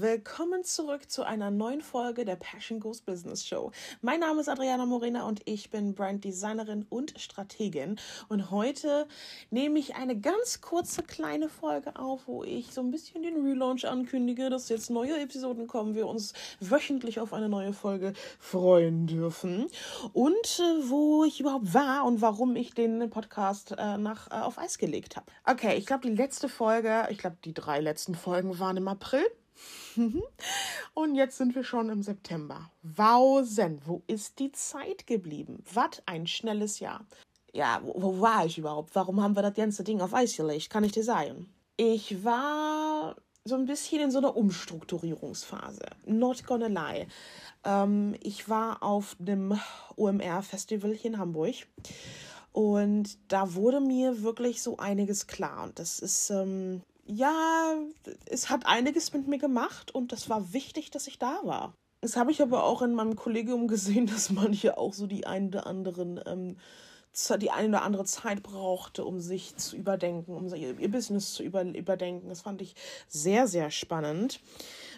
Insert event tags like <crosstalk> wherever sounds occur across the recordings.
Willkommen zurück zu einer neuen Folge der Passion Goes Business Show. Mein Name ist Adriana Morena und ich bin Branddesignerin und Strategin. Und heute nehme ich eine ganz kurze kleine Folge auf, wo ich so ein bisschen den Relaunch ankündige, dass jetzt neue Episoden kommen, wir uns wöchentlich auf eine neue Folge freuen dürfen. Und äh, wo ich überhaupt war und warum ich den Podcast äh, nach, äh, auf Eis gelegt habe. Okay, ich glaube, die letzte Folge, ich glaube, die drei letzten Folgen waren im April. <laughs> Und jetzt sind wir schon im September. Wausen, wo ist die Zeit geblieben? Was ein schnelles Jahr. Ja, wo, wo war ich überhaupt? Warum haben wir das ganze Ding auf Eis gelegt? Kann ich dir sagen. Ich war so ein bisschen in so einer Umstrukturierungsphase. Not gonna lie. Ähm, ich war auf dem OMR-Festival hier in Hamburg. Und da wurde mir wirklich so einiges klar. Und das ist ähm, ja, es hat einiges mit mir gemacht und das war wichtig, dass ich da war. Das habe ich aber auch in meinem Kollegium gesehen, <laughs> dass manche auch so die ein oder anderen, ähm, die eine oder andere Zeit brauchte, um sich zu überdenken, um ihr Business zu über, überdenken. Das fand ich sehr, sehr spannend.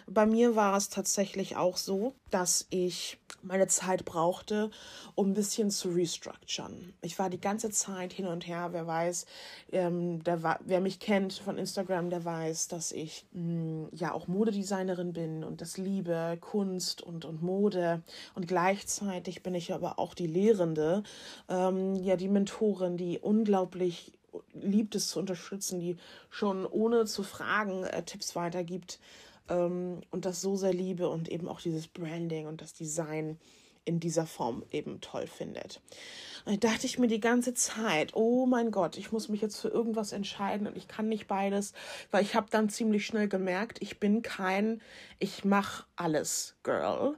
Bei mir war es tatsächlich auch so, dass ich meine Zeit brauchte, um ein bisschen zu restructuren. Ich war die ganze Zeit hin und her. Wer weiß, ähm, der, wer mich kennt von Instagram, der weiß, dass ich mh, mm, ja auch Modedesignerin bin und das liebe Kunst und, und Mode. Und gleichzeitig bin ich aber auch die Lehrende, ähm, ja, die Mentorin, die unglaublich liebt es zu unterstützen, die schon ohne zu fragen äh, Tipps weitergibt ähm, und das so sehr liebe und eben auch dieses Branding und das Design in dieser Form eben toll findet. Und da dachte ich mir die ganze Zeit, oh mein Gott, ich muss mich jetzt für irgendwas entscheiden und ich kann nicht beides, weil ich habe dann ziemlich schnell gemerkt, ich bin kein, ich mache alles Girl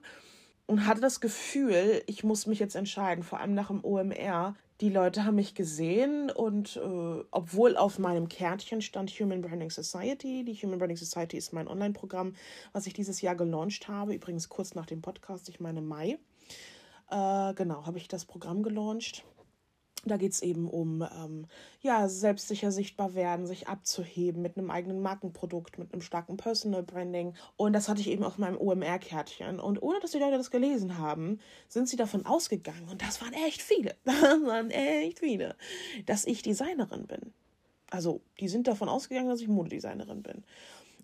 und hatte das Gefühl, ich muss mich jetzt entscheiden, vor allem nach dem OMR, die Leute haben mich gesehen und äh, obwohl auf meinem Kärtchen stand Human Branding Society, die Human Branding Society ist mein Online-Programm, was ich dieses Jahr gelauncht habe, übrigens kurz nach dem Podcast, ich meine Mai. Äh, genau, habe ich das Programm gelauncht. Da geht es eben um ähm, ja, selbstsicher sichtbar werden, sich abzuheben mit einem eigenen Markenprodukt, mit einem starken Personal Branding. Und das hatte ich eben auf meinem OMR-Kärtchen. Und ohne dass die Leute das gelesen haben, sind sie davon ausgegangen, und das waren echt viele, <laughs> das waren echt viele, dass ich Designerin bin. Also, die sind davon ausgegangen, dass ich Modedesignerin bin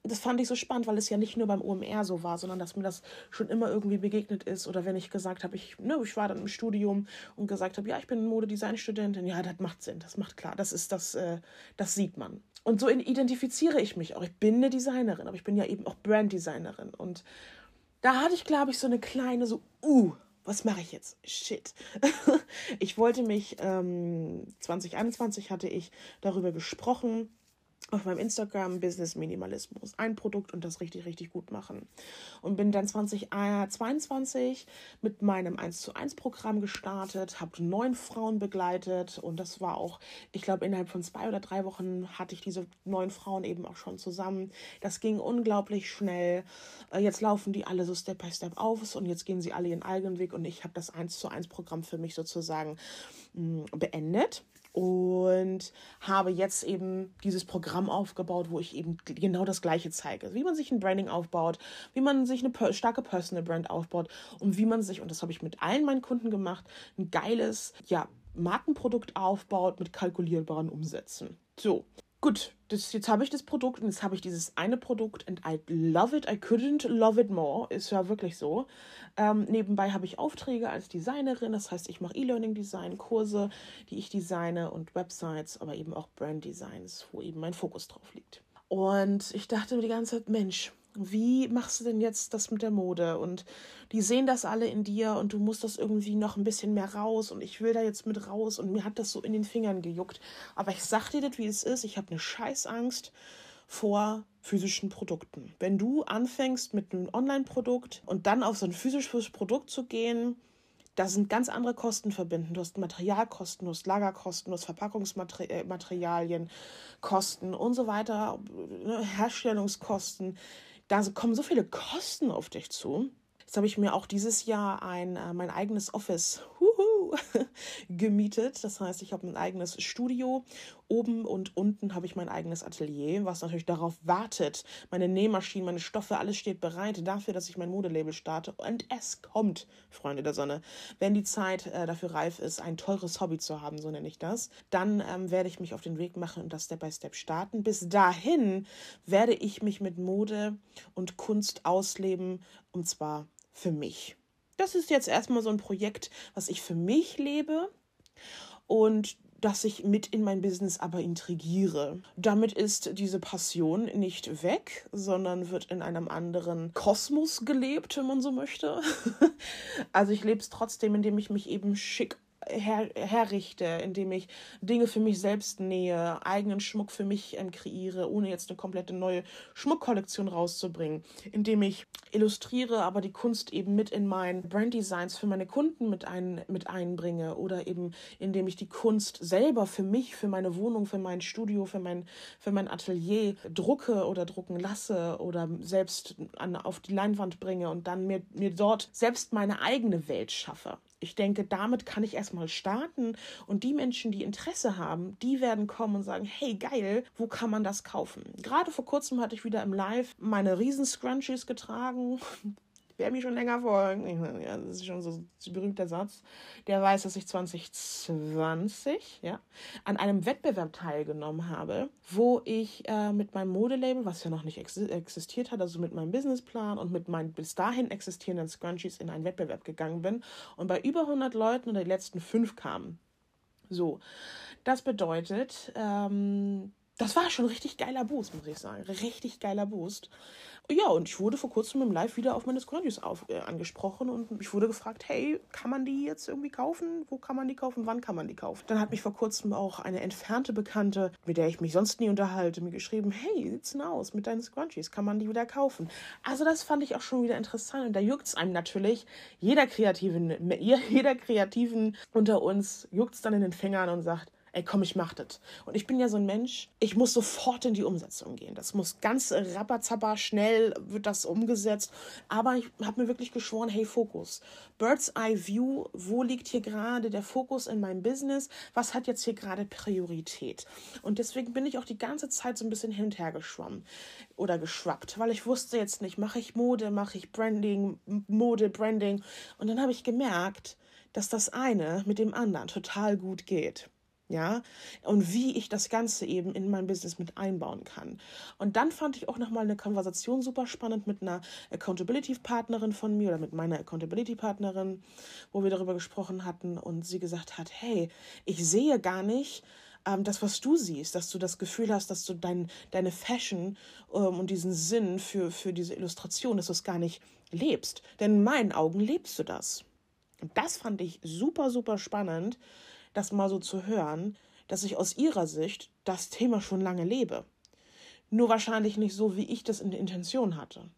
das fand ich so spannend, weil es ja nicht nur beim OMR so war, sondern dass mir das schon immer irgendwie begegnet ist. Oder wenn ich gesagt habe, ich, ne, ich war dann im Studium und gesagt habe, ja, ich bin Modedesign-Studentin, ja, das macht Sinn, das macht klar, das ist das, äh, das sieht man. Und so identifiziere ich mich auch. Ich bin eine Designerin, aber ich bin ja eben auch Branddesignerin. Und da hatte ich, glaube ich, so eine kleine, so, uh, was mache ich jetzt? Shit. <laughs> ich wollte mich, ähm, 2021 hatte ich darüber gesprochen, auf meinem Instagram Business Minimalismus ein Produkt und das richtig, richtig gut machen. Und bin dann 2022 mit meinem 1 zu 1 Programm gestartet, habe neun Frauen begleitet und das war auch, ich glaube, innerhalb von zwei oder drei Wochen hatte ich diese neun Frauen eben auch schon zusammen. Das ging unglaublich schnell. Äh, jetzt laufen die alle so Step by Step auf und jetzt gehen sie alle ihren eigenen Weg und ich habe das 1 zu 1 Programm für mich sozusagen mm, beendet und habe jetzt eben dieses Programm aufgebaut, wo ich eben genau das Gleiche zeige. Wie man sich ein Branding aufbaut, wie man sich eine starke Personal Brand aufbaut und wie man sich, und das habe ich mit allen meinen Kunden gemacht, ein geiles, ja, Markenprodukt aufbaut mit kalkulierbaren Umsätzen. So, gut, das, jetzt habe ich das Produkt und jetzt habe ich dieses eine Produkt and I love it, I couldn't love it more, ist ja wirklich so. Ähm, nebenbei habe ich Aufträge als Designerin, das heißt, ich mache E-Learning-Design, Kurse, die ich designe und Websites, aber eben auch Brand-Designs, wo eben mein Fokus drauf liegt. Und ich dachte mir die ganze Zeit, Mensch, wie machst du denn jetzt das mit der Mode? Und die sehen das alle in dir und du musst das irgendwie noch ein bisschen mehr raus und ich will da jetzt mit raus und mir hat das so in den Fingern gejuckt. Aber ich sag dir das, wie es ist. Ich habe eine Scheißangst vor physischen Produkten. Wenn du anfängst mit einem Online-Produkt und dann auf so ein physisches Produkt zu gehen, da sind ganz andere Kosten verbunden. Du hast Materialkosten, du hast Lagerkosten, du hast Verpackungsmaterialien, Kosten und so weiter, ne, Herstellungskosten da kommen so viele Kosten auf dich zu. Jetzt habe ich mir auch dieses Jahr ein, äh, mein eigenes Office huhu, <laughs> gemietet. Das heißt, ich habe ein eigenes Studio. Oben und unten habe ich mein eigenes Atelier, was natürlich darauf wartet. Meine Nähmaschinen, meine Stoffe, alles steht bereit dafür, dass ich mein Modelabel starte. Und es kommt, Freunde der Sonne. Wenn die Zeit äh, dafür reif ist, ein teures Hobby zu haben, so nenne ich das, dann ähm, werde ich mich auf den Weg machen und das Step by Step starten. Bis dahin werde ich mich mit Mode und Kunst ausleben und zwar für mich. Das ist jetzt erstmal so ein Projekt, was ich für mich lebe und das ich mit in mein Business aber intrigiere. Damit ist diese Passion nicht weg, sondern wird in einem anderen Kosmos gelebt, wenn man so möchte. <laughs> also ich lebe es trotzdem, indem ich mich eben schick her, herrichte, indem ich Dinge für mich selbst nähe, eigenen Schmuck für mich ähm, kreiere, ohne jetzt eine komplette neue Schmuckkollektion rauszubringen, indem ich illustriere, aber die Kunst eben mit in mein Branddesigns für meine Kunden mit, ein, mit einbringe. Oder eben indem ich die Kunst selber für mich, für meine Wohnung, für mein Studio, für mein, für mein Atelier drucke oder drucken lasse oder selbst an, auf die Leinwand bringe und dann mir, mir dort selbst meine eigene Welt schaffe ich denke, damit kann ich erstmal starten und die Menschen, die Interesse haben, die werden kommen und sagen, hey geil, wo kann man das kaufen? Gerade vor kurzem hatte ich wieder im Live meine riesen Scrunchies getragen wer mich schon länger folgt, das ist schon so ein berühmter Satz, der weiß, dass ich 2020 ja, an einem Wettbewerb teilgenommen habe, wo ich äh, mit meinem Modelabel, was ja noch nicht ex existiert hat, also mit meinem Businessplan und mit meinen bis dahin existierenden Scrunchies in einen Wettbewerb gegangen bin und bei über 100 Leuten und die letzten fünf kamen. So, das bedeutet, ähm, das war schon richtig geiler Boost, muss ich sagen. Richtig geiler Boost. Ja, und ich wurde vor kurzem im Live wieder auf meine auf, äh, angesprochen und ich wurde gefragt, hey, kann man die jetzt irgendwie kaufen? Wo kann man die kaufen? Wann kann man die kaufen? Dann hat mich vor kurzem auch eine entfernte Bekannte, mit der ich mich sonst nie unterhalte, mir geschrieben, hey, sieht's denn aus mit deinen Scrunchies? Kann man die wieder kaufen? Also das fand ich auch schon wieder interessant und da juckt es einem natürlich. Jeder Kreativen, <laughs> jeder Kreativen unter uns juckt es dann in den Fingern und sagt, ey komm, ich mach das. Und ich bin ja so ein Mensch, ich muss sofort in die Umsetzung gehen. Das muss ganz rapperzapper, schnell wird das umgesetzt. Aber ich habe mir wirklich geschworen, hey, Fokus. Bird's Eye View, wo liegt hier gerade der Fokus in meinem Business? Was hat jetzt hier gerade Priorität? Und deswegen bin ich auch die ganze Zeit so ein bisschen hin und her geschwommen oder geschwappt, weil ich wusste jetzt nicht, mache ich Mode, mache ich Branding, Mode, Branding. Und dann habe ich gemerkt, dass das eine mit dem anderen total gut geht ja, und wie ich das Ganze eben in mein Business mit einbauen kann. Und dann fand ich auch nochmal eine Konversation super spannend mit einer Accountability-Partnerin von mir oder mit meiner Accountability-Partnerin, wo wir darüber gesprochen hatten und sie gesagt hat, hey, ich sehe gar nicht, ähm, das, was du siehst, dass du das Gefühl hast, dass du dein, deine Fashion ähm, und diesen Sinn für, für diese Illustration, dass du es gar nicht lebst. Denn in meinen Augen lebst du das. Und das fand ich super, super spannend, das mal so zu hören, dass ich aus ihrer Sicht das Thema schon lange lebe. Nur wahrscheinlich nicht so, wie ich das in der Intention hatte.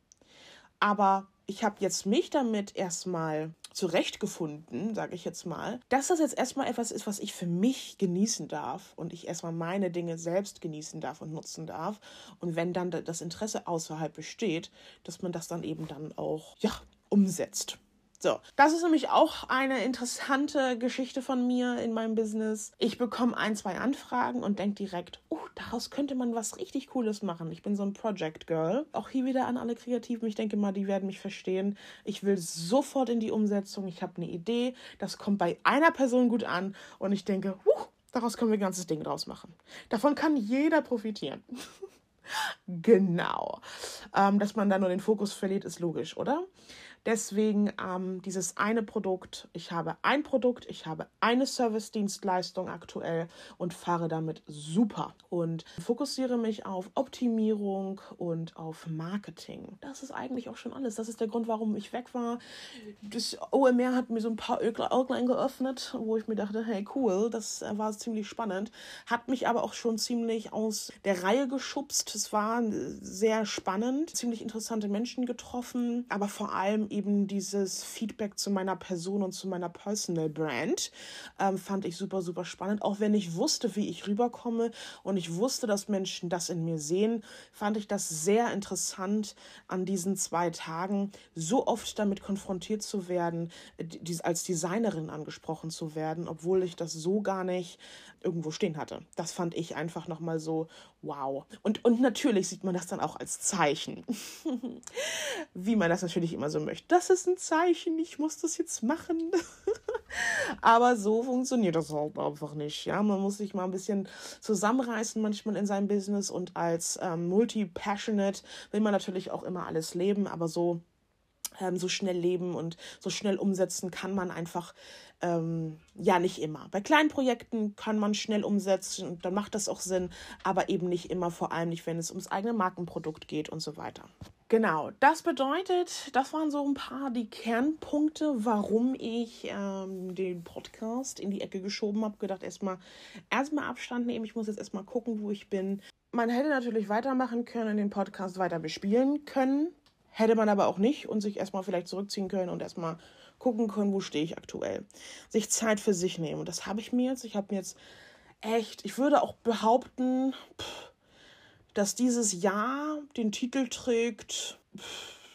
Aber ich habe jetzt mich damit erstmal zurechtgefunden, sage ich jetzt mal, dass das jetzt erstmal etwas ist, was ich für mich genießen darf und ich erstmal meine Dinge selbst genießen darf und nutzen darf. Und wenn dann das Interesse außerhalb besteht, dass man das dann eben dann auch ja, umsetzt. So, das ist nämlich auch eine interessante Geschichte von mir in meinem Business. Ich bekomme ein, zwei Anfragen und denke direkt, oh, daraus könnte man was richtig Cooles machen. Ich bin so ein Project Girl. Auch hier wieder an alle Kreativen. Ich denke mal, die werden mich verstehen. Ich will sofort in die Umsetzung. Ich habe eine Idee. Das kommt bei einer Person gut an und ich denke, huh, daraus können wir ein ganzes Ding draus machen. Davon kann jeder profitieren. <laughs> genau. Ähm, dass man da nur den Fokus verliert, ist logisch, oder? Deswegen ähm, dieses eine Produkt. Ich habe ein Produkt, ich habe eine Service-Dienstleistung aktuell und fahre damit super und fokussiere mich auf Optimierung und auf Marketing. Das ist eigentlich auch schon alles. Das ist der Grund, warum ich weg war. Das OMR hat mir so ein paar Äuglein geöffnet, wo ich mir dachte, hey cool, das war ziemlich spannend. Hat mich aber auch schon ziemlich aus der Reihe geschubst. Es war sehr spannend, ziemlich interessante Menschen getroffen, aber vor allem eben dieses Feedback zu meiner Person und zu meiner Personal Brand. Ähm, fand ich super, super spannend. Auch wenn ich wusste, wie ich rüberkomme und ich wusste, dass Menschen das in mir sehen, fand ich das sehr interessant, an diesen zwei Tagen so oft damit konfrontiert zu werden, die, als Designerin angesprochen zu werden, obwohl ich das so gar nicht irgendwo stehen hatte. Das fand ich einfach nochmal so, wow. Und, und natürlich sieht man das dann auch als Zeichen. <laughs> Wie man das natürlich immer so möchte. Das ist ein Zeichen, ich muss das jetzt machen. <laughs> Aber so funktioniert das halt einfach nicht. Ja, man muss sich mal ein bisschen zusammenreißen manchmal in seinem Business und als ähm, Multi-Passionate will man natürlich auch immer alles leben, aber so ähm, so schnell leben und so schnell umsetzen kann man einfach ähm, ja nicht immer. Bei kleinen Projekten kann man schnell umsetzen und dann macht das auch Sinn, aber eben nicht immer, vor allem nicht, wenn es ums eigene Markenprodukt geht und so weiter. Genau, das bedeutet, das waren so ein paar die Kernpunkte, warum ich ähm, den Podcast in die Ecke geschoben habe. Gedacht, erstmal erstmal Abstand nehmen. Ich muss jetzt erstmal gucken, wo ich bin. Man hätte natürlich weitermachen können, den Podcast weiter bespielen können. Hätte man aber auch nicht und sich erstmal vielleicht zurückziehen können und erstmal gucken können, wo stehe ich aktuell. Sich Zeit für sich nehmen. Und das habe ich mir jetzt. Ich habe mir jetzt echt, ich würde auch behaupten, dass dieses Jahr den Titel trägt,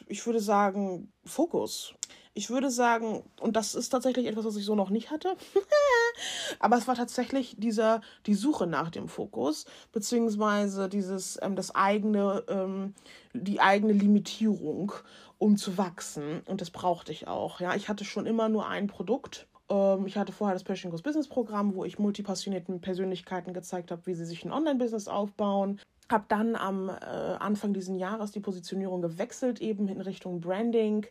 ich würde sagen, Fokus. Ich würde sagen, und das ist tatsächlich etwas, was ich so noch nicht hatte, <laughs> aber es war tatsächlich dieser, die Suche nach dem Fokus, beziehungsweise dieses, ähm, das eigene, ähm, die eigene Limitierung, um zu wachsen. Und das brauchte ich auch. Ja, ich hatte schon immer nur ein Produkt. Ähm, ich hatte vorher das Passion Goes Business Programm, wo ich multipassionierten Persönlichkeiten gezeigt habe, wie sie sich ein Online-Business aufbauen habe dann am äh, Anfang dieses Jahres die Positionierung gewechselt, eben in Richtung Branding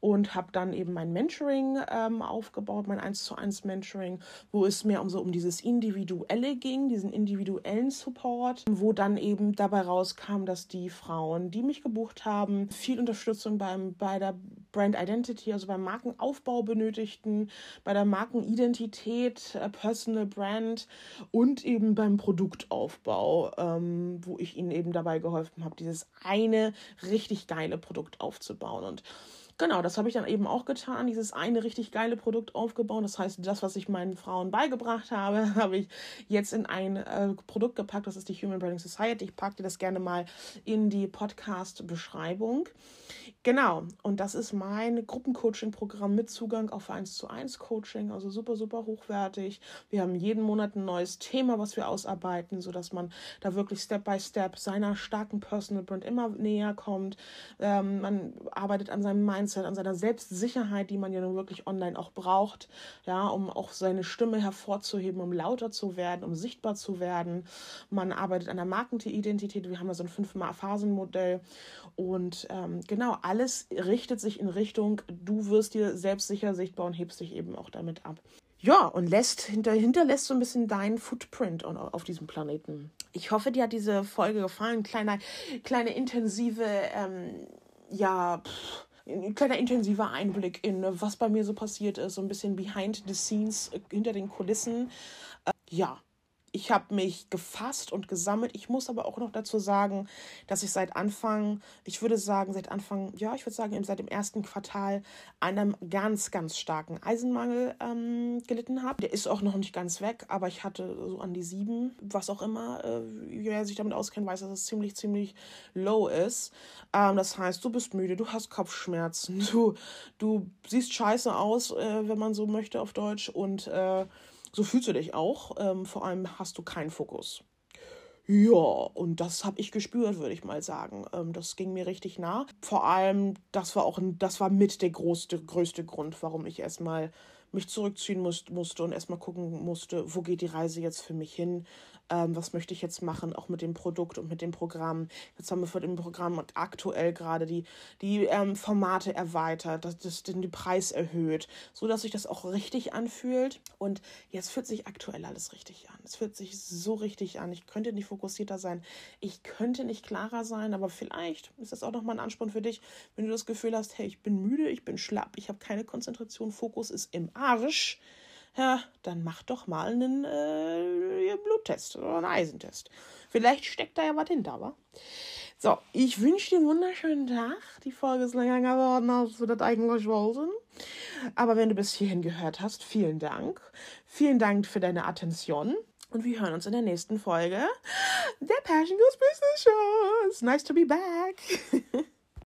und habe dann eben mein Mentoring ähm, aufgebaut, mein 1 zu 1 Mentoring, wo es mehr um so um dieses Individuelle ging, diesen individuellen Support, wo dann eben dabei rauskam, dass die Frauen, die mich gebucht haben, viel Unterstützung beim, bei der Brand Identity, also beim Markenaufbau benötigten, bei der Markenidentität, äh, Personal Brand und eben beim Produktaufbau, ähm, wo ich ihnen eben dabei geholfen habe, dieses eine richtig geile Produkt aufzubauen. Und Genau, das habe ich dann eben auch getan, dieses eine richtig geile Produkt aufgebaut. Das heißt, das, was ich meinen Frauen beigebracht habe, <laughs> habe ich jetzt in ein äh, Produkt gepackt. Das ist die Human Branding Society. Ich packe dir das gerne mal in die Podcast-Beschreibung. Genau, und das ist mein Gruppencoaching-Programm mit Zugang auf 1 zu 1 Coaching, also super, super hochwertig. Wir haben jeden Monat ein neues Thema, was wir ausarbeiten, sodass man da wirklich Step by Step seiner starken Personal Brand immer näher kommt. Ähm, man arbeitet an seinem Mindset, an seiner Selbstsicherheit, die man ja nun wirklich online auch braucht, ja, um auch seine Stimme hervorzuheben, um lauter zu werden, um sichtbar zu werden. Man arbeitet an der Markenidentität. Wir haben da so ein fünf-Phasen-Modell und ähm, genau, alles richtet sich in Richtung, du wirst dir selbstsicher sichtbar und hebst dich eben auch damit ab. Ja, und lässt, hinter, hinterlässt so ein bisschen deinen Footprint auf diesem Planeten. Ich hoffe, dir hat diese Folge gefallen. Kleiner, kleine intensive, ähm, ja, pff, ein kleiner intensiver Einblick in, was bei mir so passiert ist, so ein bisschen behind the scenes, äh, hinter den Kulissen. Äh, ja, ich habe mich gefasst und gesammelt. Ich muss aber auch noch dazu sagen, dass ich seit Anfang, ich würde sagen, seit Anfang, ja, ich würde sagen, seit dem ersten Quartal einem ganz, ganz starken Eisenmangel ähm, gelitten habe. Der ist auch noch nicht ganz weg, aber ich hatte so an die sieben, was auch immer. Äh, wer sich damit auskennt, weiß, dass es ziemlich, ziemlich low ist. Ähm, das heißt, du bist müde, du hast Kopfschmerzen, <laughs> du, du siehst scheiße aus, äh, wenn man so möchte auf Deutsch und äh, so fühlst du dich auch. Ähm, vor allem hast du keinen Fokus. Ja, und das habe ich gespürt, würde ich mal sagen. Ähm, das ging mir richtig nah. Vor allem, das war auch das war mit der größte, größte Grund, warum ich erstmal mich zurückziehen muss, musste und erstmal gucken musste, wo geht die Reise jetzt für mich hin ähm, was möchte ich jetzt machen, auch mit dem Produkt und mit dem Programm. Jetzt haben wir für dem Programm aktuell gerade die, die ähm, Formate erweitert, das, das, den Preis erhöht, so dass sich das auch richtig anfühlt. Und jetzt fühlt sich aktuell alles richtig an. Es fühlt sich so richtig an. Ich könnte nicht fokussierter sein. Ich könnte nicht klarer sein, aber vielleicht ist das auch nochmal ein Ansporn für dich, wenn du das Gefühl hast, hey, ich bin müde, ich bin schlapp, ich habe keine Konzentration, Fokus ist im Arsch ja, dann mach doch mal einen äh, Bluttest oder einen Eisentest. Vielleicht steckt da ja was hinter, wa? So, ich wünsche dir einen wunderschönen Tag. Die Folge ist länger geworden, als wir das eigentlich wollten. Aber wenn du bis hierhin gehört hast, vielen Dank. Vielen Dank für deine Attention. Und wir hören uns in der nächsten Folge der Passion Goes Business Show. It's nice to be back. <laughs>